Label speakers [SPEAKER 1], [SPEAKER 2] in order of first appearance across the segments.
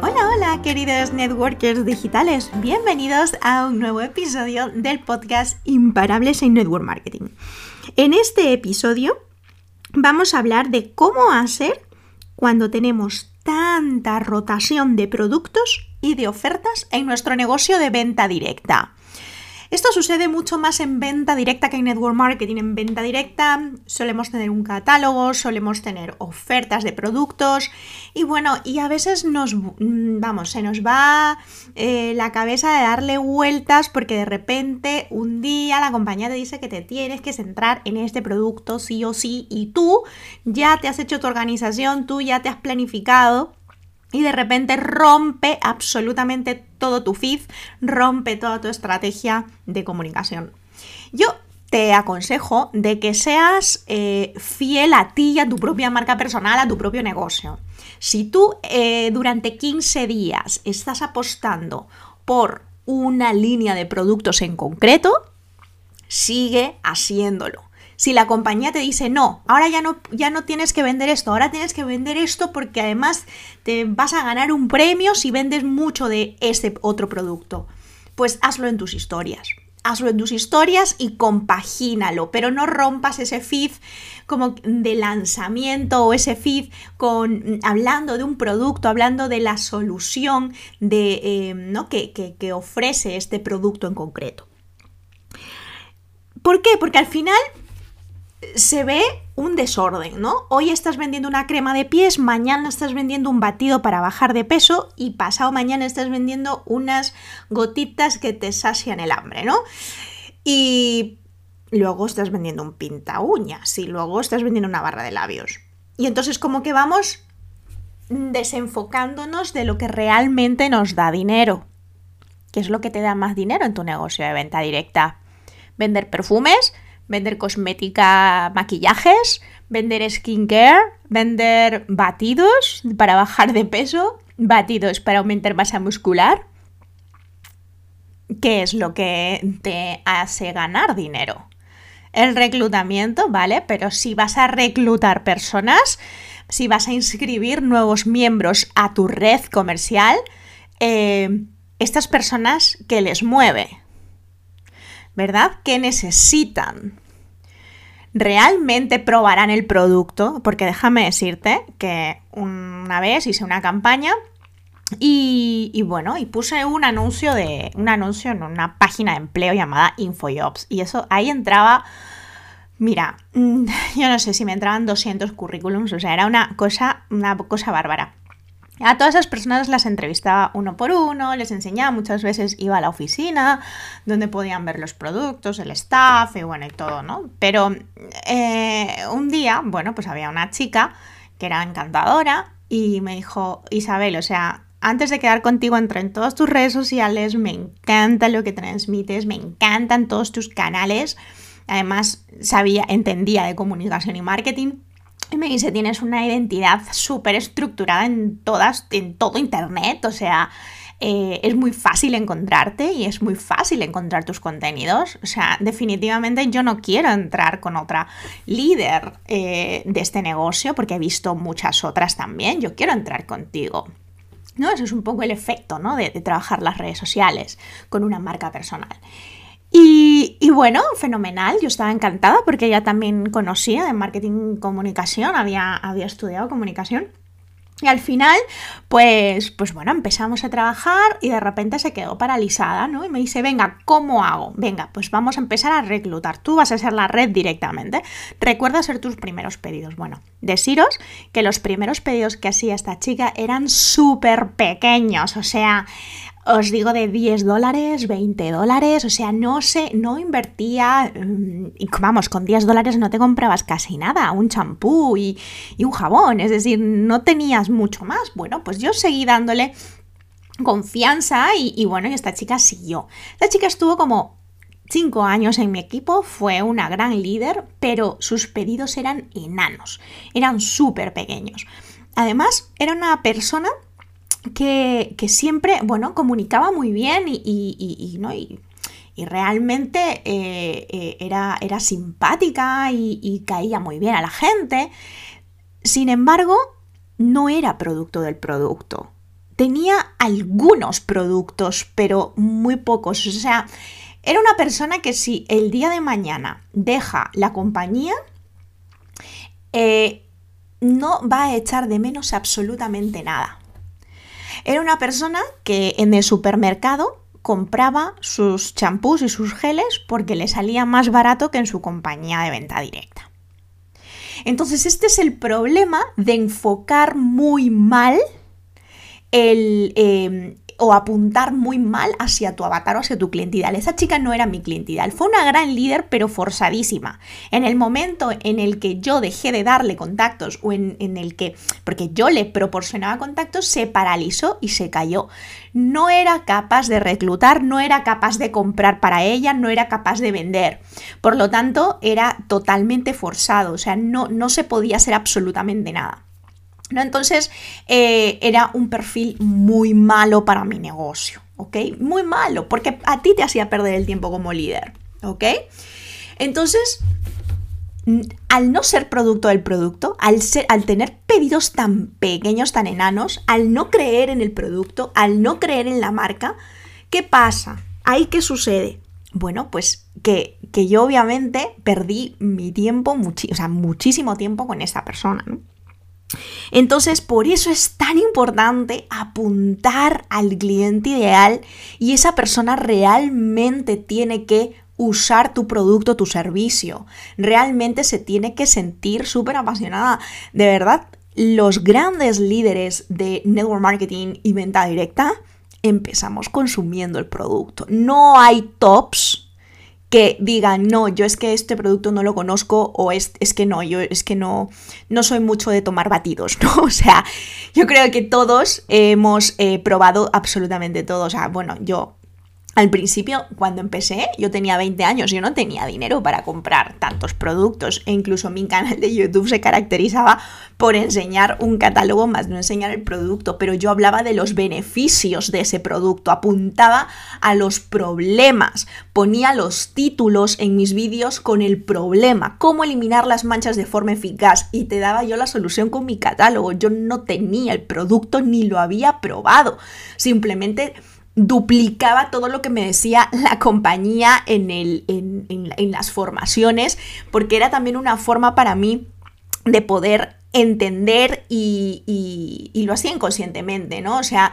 [SPEAKER 1] Hola, hola, queridos networkers digitales. Bienvenidos a un nuevo episodio del podcast Imparables en Network Marketing. En este episodio vamos a hablar de cómo hacer cuando tenemos tanta rotación de productos y de ofertas en nuestro negocio de venta directa. Esto sucede mucho más en venta directa que en network marketing. En venta directa solemos tener un catálogo, solemos tener ofertas de productos y bueno, y a veces nos, mm, vamos, se nos va eh, la cabeza de darle vueltas porque de repente un día la compañía te dice que te tienes que centrar en este producto sí o sí y tú ya te has hecho tu organización, tú ya te has planificado y de repente rompe absolutamente todo tu feed, rompe toda tu estrategia de comunicación. Yo te aconsejo de que seas eh, fiel a ti a tu propia marca personal, a tu propio negocio. Si tú eh, durante 15 días estás apostando por una línea de productos en concreto, sigue haciéndolo. Si la compañía te dice, no, ahora ya no, ya no tienes que vender esto, ahora tienes que vender esto porque además te vas a ganar un premio si vendes mucho de ese otro producto, pues hazlo en tus historias. Hazlo en tus historias y compagínalo, pero no rompas ese feed como de lanzamiento o ese feed con hablando de un producto, hablando de la solución de, eh, ¿no? que, que ofrece este producto en concreto. ¿Por qué? Porque al final se ve un desorden, ¿no? Hoy estás vendiendo una crema de pies, mañana estás vendiendo un batido para bajar de peso y pasado mañana estás vendiendo unas gotitas que te sacian el hambre, ¿no? Y luego estás vendiendo un pinta uñas y luego estás vendiendo una barra de labios. Y entonces como que vamos desenfocándonos de lo que realmente nos da dinero. ¿Qué es lo que te da más dinero en tu negocio de venta directa? Vender perfumes, vender cosmética, maquillajes, vender skincare, vender batidos para bajar de peso, batidos para aumentar masa muscular. ¿Qué es lo que te hace ganar dinero? El reclutamiento, ¿vale? Pero si vas a reclutar personas, si vas a inscribir nuevos miembros a tu red comercial, eh, estas personas que les mueve, ¿verdad? ¿Qué necesitan? ¿Realmente probarán el producto? Porque déjame decirte que una vez hice una campaña y, bueno, y puse un anuncio de un anuncio en una página de empleo llamada InfoJobs. Y eso ahí entraba. Mira, mm, yo no sé si me entraban 200 currículums, o sea, era una cosa, una cosa bárbara. A todas esas personas las entrevistaba uno por uno, les enseñaba, muchas veces iba a la oficina donde podían ver los productos, el staff y bueno, y todo, ¿no? Pero eh, un día, bueno, pues había una chica que era encantadora y me dijo, Isabel, o sea, antes de quedar contigo entré en todas tus redes sociales, me encanta lo que transmites, me encantan todos tus canales, además sabía, entendía de comunicación y marketing y me dice, tienes una identidad súper estructurada en, todas, en todo Internet, o sea, eh, es muy fácil encontrarte y es muy fácil encontrar tus contenidos. O sea, definitivamente yo no quiero entrar con otra líder eh, de este negocio porque he visto muchas otras también. Yo quiero entrar contigo. ¿No? Eso es un poco el efecto ¿no? de, de trabajar las redes sociales con una marca personal. Y, bueno, fenomenal, yo estaba encantada porque ella también conocía de marketing y comunicación, había, había estudiado comunicación. Y al final, pues, pues bueno, empezamos a trabajar y de repente se quedó paralizada, ¿no? Y me dice, venga, ¿cómo hago? Venga, pues vamos a empezar a reclutar. Tú vas a ser la red directamente. Recuerda hacer tus primeros pedidos. Bueno, deciros que los primeros pedidos que hacía esta chica eran súper pequeños, o sea, os digo de 10 dólares, 20 dólares, o sea, no sé, no invertía, mm, vamos, con 10 dólares no te comprabas casi nada, un champú y, un jabón, es decir, no tenías mucho más. Bueno, pues yo seguí dándole confianza y, bueno, y esta chica siguió. Esta chica estuvo como 5 años en mi equipo, fue una gran líder, pero sus pedidos eran enanos, eran súper pequeños. Además, era una persona que, siempre, bueno, comunicaba muy bien y, y, realmente eh, eh, era, era, simpática y, caía muy bien a la gente. Sin embargo, no era producto del producto. Tenía algunos productos, pero muy pocos. O sea, era una persona que si el día de mañana deja la compañía, eh, no va a echar de menos absolutamente nada. Era una persona que en el supermercado compraba sus champús y sus geles porque le salía más barato que en su compañía de venta directa. Entonces este es el problema de enfocar muy mal el, eh, o apuntar muy mal hacia tu avatar o hacia tu cliente. Esa chica no era mi cliente fue una gran líder pero forzadísima. En el momento en el que yo dejé de darle contactos o en, el que, porque yo le proporcionaba contactos, se paralizó y se cayó. No era capaz de reclutar, no era capaz de comprar para ella, no era capaz de vender. Por lo tanto, era totalmente forzado, o sea, no, no se podía hacer absolutamente nada. Entonces eh, era un perfil muy malo para mi negocio, ¿ok? Muy malo, porque a ti te hacía perder el tiempo como líder, ¿ok? Entonces, al no ser producto del producto, al, ser, al tener pedidos tan pequeños, tan enanos, al no creer en el producto, al no creer en la marca, ¿qué pasa? ¿Ahí qué sucede? Bueno, pues que, yo obviamente perdí mi tiempo, o sea, muchísimo tiempo con esta persona, ¿no? Entonces, por eso es tan importante apuntar al cliente ideal y esa persona realmente tiene que usar tu producto, tu servicio. Realmente se tiene que sentir súper apasionada. De verdad, los grandes líderes de network marketing y venta directa empezamos consumiendo el producto. No hay tops que digan, no, yo es que este producto no lo conozco o es, es que no, yo es que no, no soy mucho de tomar batidos, ¿no? O sea, yo creo que todos hemos eh, probado absolutamente todo. O sea, bueno, yo al principio, cuando empecé, yo tenía 20 años, yo no tenía dinero para comprar tantos productos e incluso mi canal de YouTube se caracterizaba por enseñar un catálogo más no enseñar el producto, pero yo hablaba de los beneficios de ese producto, apuntaba a los problemas, ponía los títulos en mis vídeos con el problema, cómo eliminar las manchas de forma eficaz y te daba yo la solución con mi catálogo, yo no tenía el producto ni lo había probado, simplemente duplicaba todo lo que me decía la compañía en, el, en, las formaciones, porque era también una forma para mí de poder entender y, lo hacía inconscientemente, ¿no? O sea,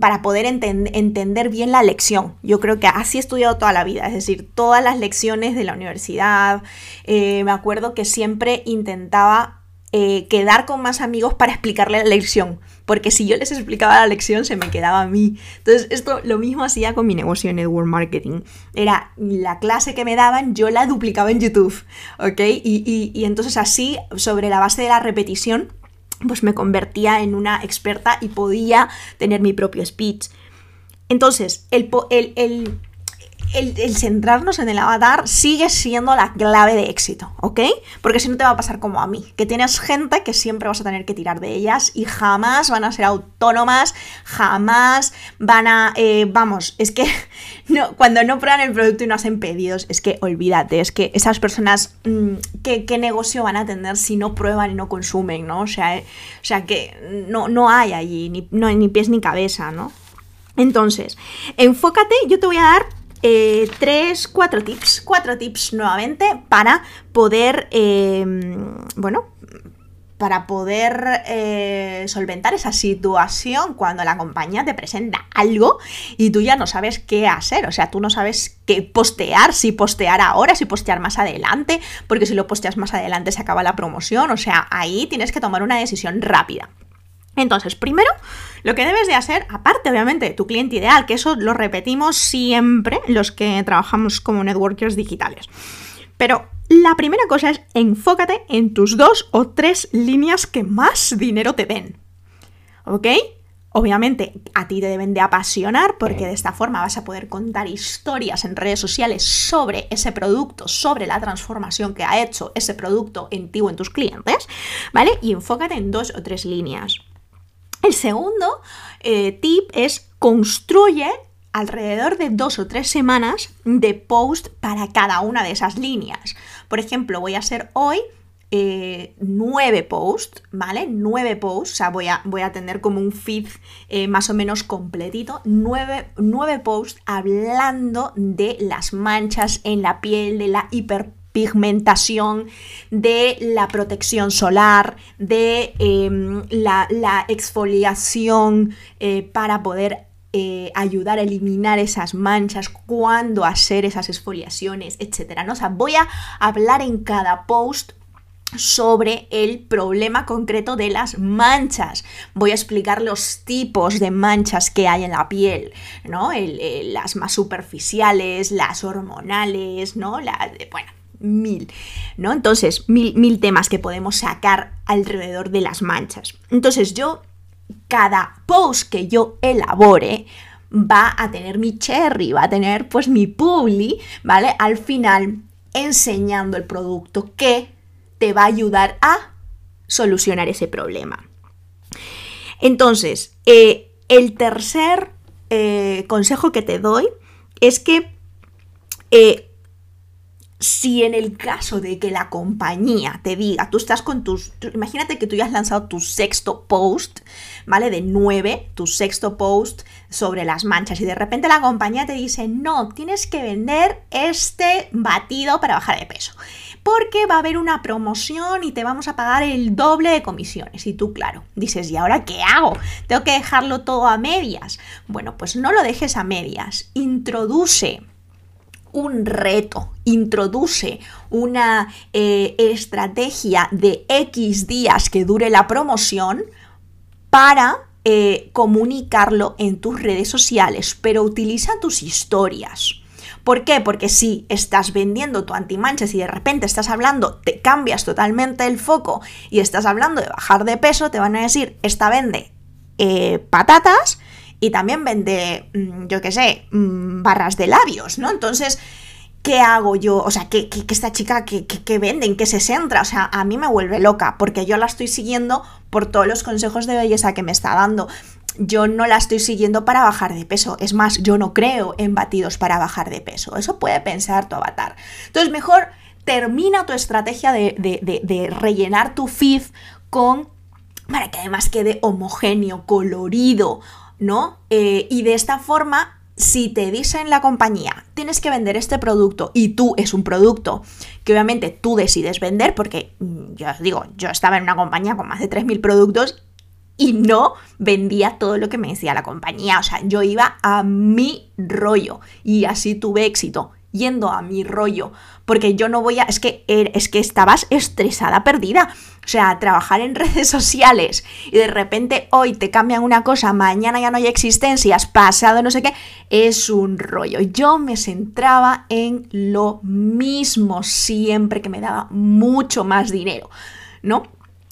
[SPEAKER 1] para poder entender bien la lección. Yo creo que así he estudiado toda la vida, es decir, todas las lecciones de la universidad. Eh, me acuerdo que siempre intentaba eh, quedar con más amigos para explicarle la lección, porque si yo les explicaba la lección se me quedaba a mí. Entonces esto lo mismo hacía con mi negocio en network marketing. Era la clase que me daban, yo la duplicaba en YouTube, ¿ok? Y, y entonces así, sobre la base de la repetición, pues me convertía en una experta y podía tener mi propio speech. Entonces, el, el, el, el, centrarnos en el avatar sigue siendo la clave de éxito, ¿ok? Porque si no te va a pasar como a mí, que tienes gente que siempre vas a tener que tirar de ellas y jamás van a ser autónomas, jamás van a, eh, vamos, es que no, cuando no prueban el producto y no hacen pedidos, es que olvídate, es que esas personas, mm, ¿qué, negocio van a tener si no prueban y no consumen, ¿no? O sea, eh, o sea que no, no hay allí ni, ni pies ni cabeza, ¿no? Entonces, enfócate, yo te voy a dar eh, tres, cuatro tips, cuatro tips nuevamente para poder, em, bueno, para poder eh, solventar esa situación cuando la compañía te presenta algo y tú ya no sabes qué hacer, o sea, tú no sabes qué postear, si postear ahora, si postear más adelante, porque si lo posteas más adelante se acaba la promoción, o sea, ahí tienes que tomar una decisión rápida. Entonces, primero, lo que debes de hacer, aparte obviamente de tu cliente ideal, que eso lo repetimos siempre los que trabajamos como networkers digitales. Pero la primera cosa es enfócate en tus dos o tres líneas que más dinero te den. ¿Ok? Obviamente a ti te deben de apasionar porque de esta forma vas a poder contar historias en redes sociales sobre ese producto, sobre la transformación que ha hecho ese producto en ti o en tus clientes, ¿vale? Y enfócate en dos o tres líneas. El segundo eh, tip es construye alrededor de dos o tres semanas de post para cada una de esas líneas. Por ejemplo, voy a hacer hoy eh, nueve posts, ¿vale? Nueve posts, o sea, voy a, voy a tener como un feed eh, más o menos completito, nueve, nueve posts hablando de las manchas en la piel, de la hiperpigmentación, de la protección solar, de em, la, exfoliación eh, para poder ayudar a eliminar esas manchas, cuándo hacer esas exfoliaciones, etcétera. ¿no? O voy a hablar en cada post sobre el problema concreto de las manchas. Voy a explicar los tipos de manchas que hay en la piel, ¿no? las más superficiales, las hormonales, ¿no? La, bueno, mil, ¿no? Entonces, mil, mil temas que podemos sacar alrededor de las manchas. Entonces, yo, cada post que yo elabore, va a tener mi cherry, va a tener pues mi publi, ¿vale? Al final enseñando el producto que te va a ayudar a solucionar ese problema. Entonces, eh, el tercer eh, consejo que te doy es que eh, si en el caso de que la compañía te diga, tú estás con tus, imagínate que tú ya has lanzado tu sexto post, ¿vale? De nueve, tu sexto post sobre las manchas y de repente la compañía te dice, no, tienes que vender este batido para bajar de peso porque va a haber una promoción y te vamos a pagar el doble de comisiones. Y tú, claro, dices, ¿y ahora qué hago? ¿Tengo que dejarlo todo a medias? Bueno, pues no lo dejes a medias. Introduce un reto, introduce una eh, estrategia de X días que dure la promoción para eh, comunicarlo en tus redes sociales, pero utiliza tus historias. ¿Por qué? Porque si estás vendiendo tu antimanchas y de repente estás hablando, te cambias totalmente el foco y estás hablando de bajar de peso, te van a decir, esta vende eh, patatas y también vende, mm, yo qué sé, mm, barras de labios, ¿no? Entonces, ¿qué hago yo? O sea, ¿qué, esta chica que, que, vende? ¿En qué se centra? O sea, a mí me vuelve loca porque yo la estoy siguiendo por todos los consejos de belleza que me está dando yo no la estoy siguiendo para bajar de peso. Es más, yo no creo en batidos para bajar de peso. Eso puede pensar tu avatar. Entonces, mejor termina tu estrategia de, rellenar tu feed con para que además quede homogéneo, colorido, ¿no? Eh, y de esta forma, si te dicen la compañía, tienes que vender este producto y tú es un producto que obviamente tú decides vender, porque mm, yo os digo, yo estaba en una compañía con más de 3.000 productos y no vendía todo lo que me decía la compañía. O sea, yo iba a mi rollo y así tuve éxito yendo a mi rollo, porque yo no voy a, es que er, es que estabas estresada, perdida. O sea, trabajar en redes sociales y de repente hoy te cambian una cosa, mañana ya no hay existencias, pasado no sé qué, es un rollo. Yo me centraba en lo mismo siempre que me daba mucho más dinero, ¿no?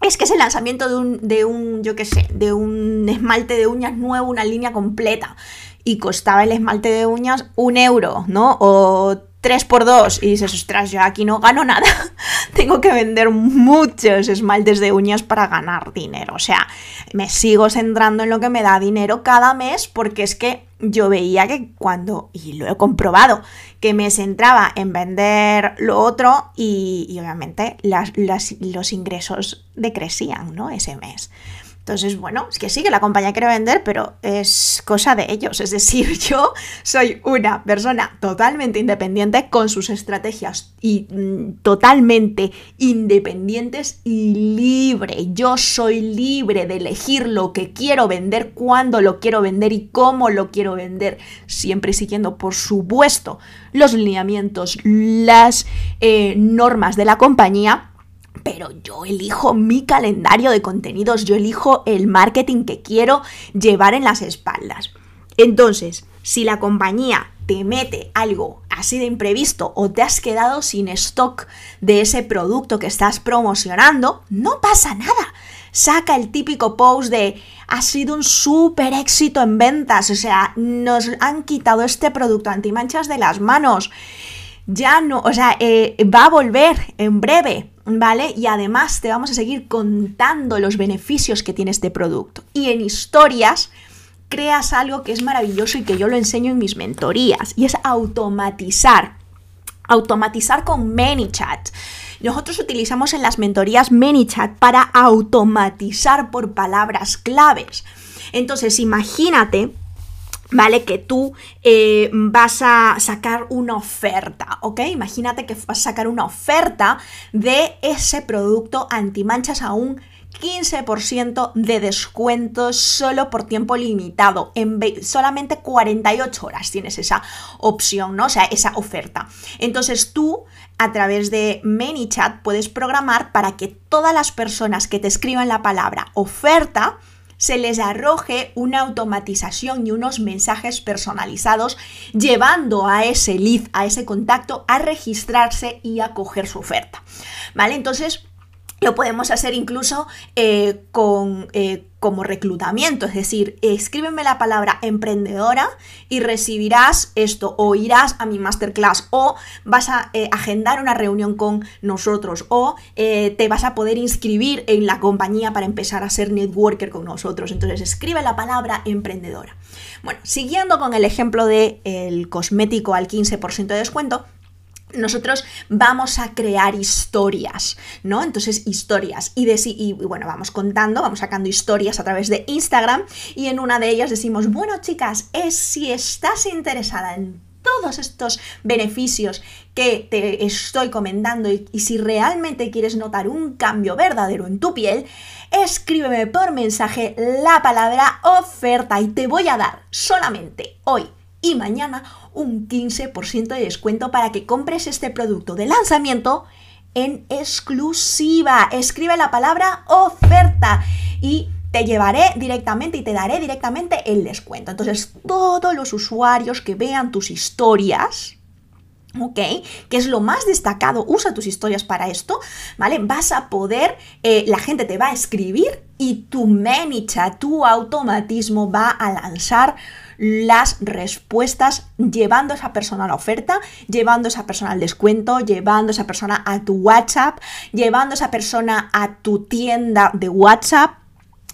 [SPEAKER 1] es que es el lanzamiento de un, de un, yo qué sé, de un esmalte de uñas nuevo, una línea completa. Y costaba el esmalte de uñas un euro, ¿no? O 3 por 2 y dices, ostras, yo aquí no gano nada. Tengo que vender muchos esmaltes de uñas para ganar dinero. O sea, me sigo centrando en lo que me da dinero cada mes porque es que yo veía que cuando, y lo he comprobado, que me centraba en vender lo otro y, obviamente los ingresos decrecían, ¿no? Ese mes. Entonces, bueno, es que sí que la compañía quiere vender, pero es cosa de ellos. Es decir, yo soy una persona totalmente independiente con sus estrategias y mm, totalmente independientes y libre. Yo soy libre de elegir lo que quiero vender, cuándo lo quiero vender y cómo lo quiero vender. Siempre siguiendo, por supuesto, los lineamientos, las eh, normas de la compañía pero yo elijo mi calendario de contenidos, yo elijo el marketing que quiero llevar en las espaldas. Entonces, si la compañía te mete algo así de imprevisto o te has quedado sin stock de ese producto que estás promocionando, no pasa nada. Saca el típico post de ha sido un súper éxito en ventas, o sea, nos han quitado este producto antimanchas de las manos. Ya no, o sea, eh, va a volver en breve, ¿vale? Y además te vamos a seguir contando los beneficios que tiene este producto. Y en historias creas algo que es maravilloso y que yo lo enseño en mis mentorías, y es automatizar. Automatizar con ManyChat. Nosotros utilizamos en las mentorías ManyChat para automatizar por palabras claves. Entonces, imagínate ¿vale? Que tú eh, vas a sacar una oferta, ¿ok? Imagínate que vas a sacar una oferta de ese producto antimanchas a un 15% de descuento solo por tiempo limitado. En solamente 48 horas tienes esa opción, ¿no? O sea, esa oferta. Entonces tú a través de ManyChat puedes programar para que todas las personas que te escriban la palabra oferta se les arroje una automatización y unos mensajes personalizados llevando a ese lead, a ese contacto, a registrarse y a coger su oferta. ¿Vale? Entonces, lo podemos hacer incluso eh, con, eh, como reclutamiento, es decir, escríbeme la palabra emprendedora y recibirás esto, o irás a mi masterclass, o vas a eh, agendar una reunión con nosotros, o te vas a poder inscribir en la compañía para empezar a ser networker con nosotros. Entonces, escribe la palabra emprendedora. Bueno, siguiendo con el ejemplo del el cosmético al 15% de descuento, nosotros vamos a crear historias, ¿no? Entonces, historias. Y, y, bueno, vamos contando, vamos sacando historias a través de Instagram y en una de ellas decimos, bueno chicas, es si estás interesada en todos estos beneficios que te estoy comentando y si realmente quieres notar un cambio verdadero en tu piel, escríbeme por mensaje la palabra oferta y te voy a dar solamente hoy y mañana un 15% de descuento para que compres este producto de lanzamiento en exclusiva. Escribe la palabra oferta y te llevaré directamente y te daré directamente el descuento. Entonces, todos los usuarios que vean tus historias, ¿ok? Que es lo más destacado, usa tus historias para esto, ¿vale? Vas a poder, eh, la gente te va a escribir y tu ManyChat, tu automatismo va a lanzar las respuestas llevando a esa persona a la oferta, llevando a esa persona al descuento, llevando a esa persona a tu WhatsApp, llevando a esa persona a tu tienda de WhatsApp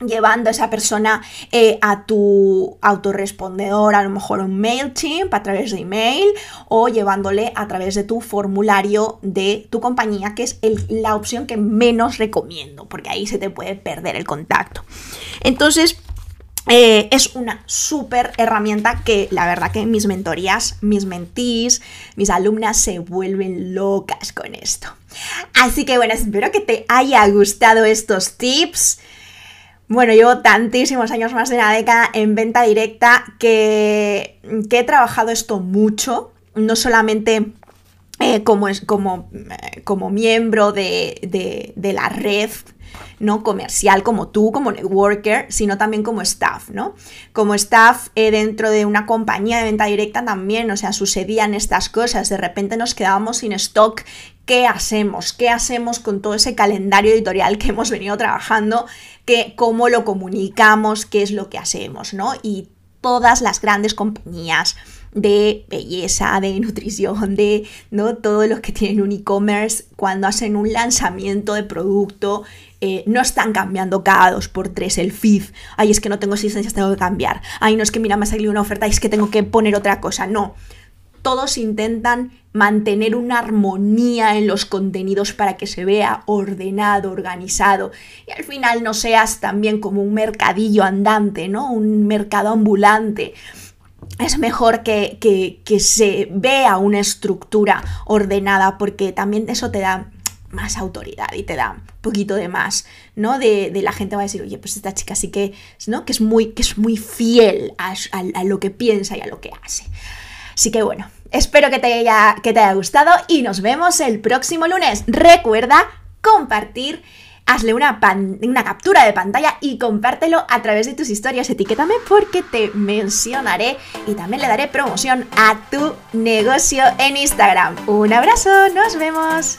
[SPEAKER 1] llevando a esa persona eh, a tu autorrespondedor, a lo mejor un MailChimp a través de email o llevándole a través de tu formulario de tu compañía, que es la opción que menos recomiendo, porque ahí se te puede perder el contacto. Entonces, eh, es una súper herramienta que la verdad que mis mentorías, mis mentís, mis alumnas se vuelven locas con esto. Así que bueno, espero que te haya gustado estos tips. Bueno, llevo tantísimos años, más de una década en venta directa, que, he trabajado esto mucho, no solamente eh, eh, como, miembro de, de la red no comercial como tú, como networker, sino también como staff, ¿no? Como staff eh, dentro de una compañía de venta directa también, o sea, sucedían estas cosas, de repente nos quedábamos sin stock, ¿qué hacemos? ¿Qué hacemos con todo ese calendario editorial que hemos venido trabajando? ¿Qué, ¿Cómo lo comunicamos? ¿Qué es lo que hacemos? ¿no? Y todas las grandes compañías de belleza, de nutrición, de ¿no? todo lo que tienen un e-commerce, cuando hacen un lanzamiento de producto, eh, no están cambiando cada dos por tres el feed. Ay, es que no tengo existencias, tengo que cambiar. Ay, no es que mira, me ha una oferta, es que tengo que poner otra cosa. No. Todos intentan mantener una armonía en los contenidos para que se vea ordenado, organizado y al final no seas también como un mercadillo andante, ¿no? Un mercado ambulante es mejor que, que, se vea una estructura ordenada porque también eso te da más autoridad y te da un poquito de más, ¿no? De, la gente va a decir, oye, pues esta chica sí que, ¿no? que, es, muy, que es muy fiel a, lo que piensa y a lo que hace. Así que bueno, espero que te, haya, que te haya gustado y nos vemos el próximo lunes. Recuerda, compartir hazle una, una, captura de pantalla y compártelo a través de tus historias. Etiquétame porque te mencionaré y también le daré promoción a tu negocio en Instagram. Un abrazo, nos vemos.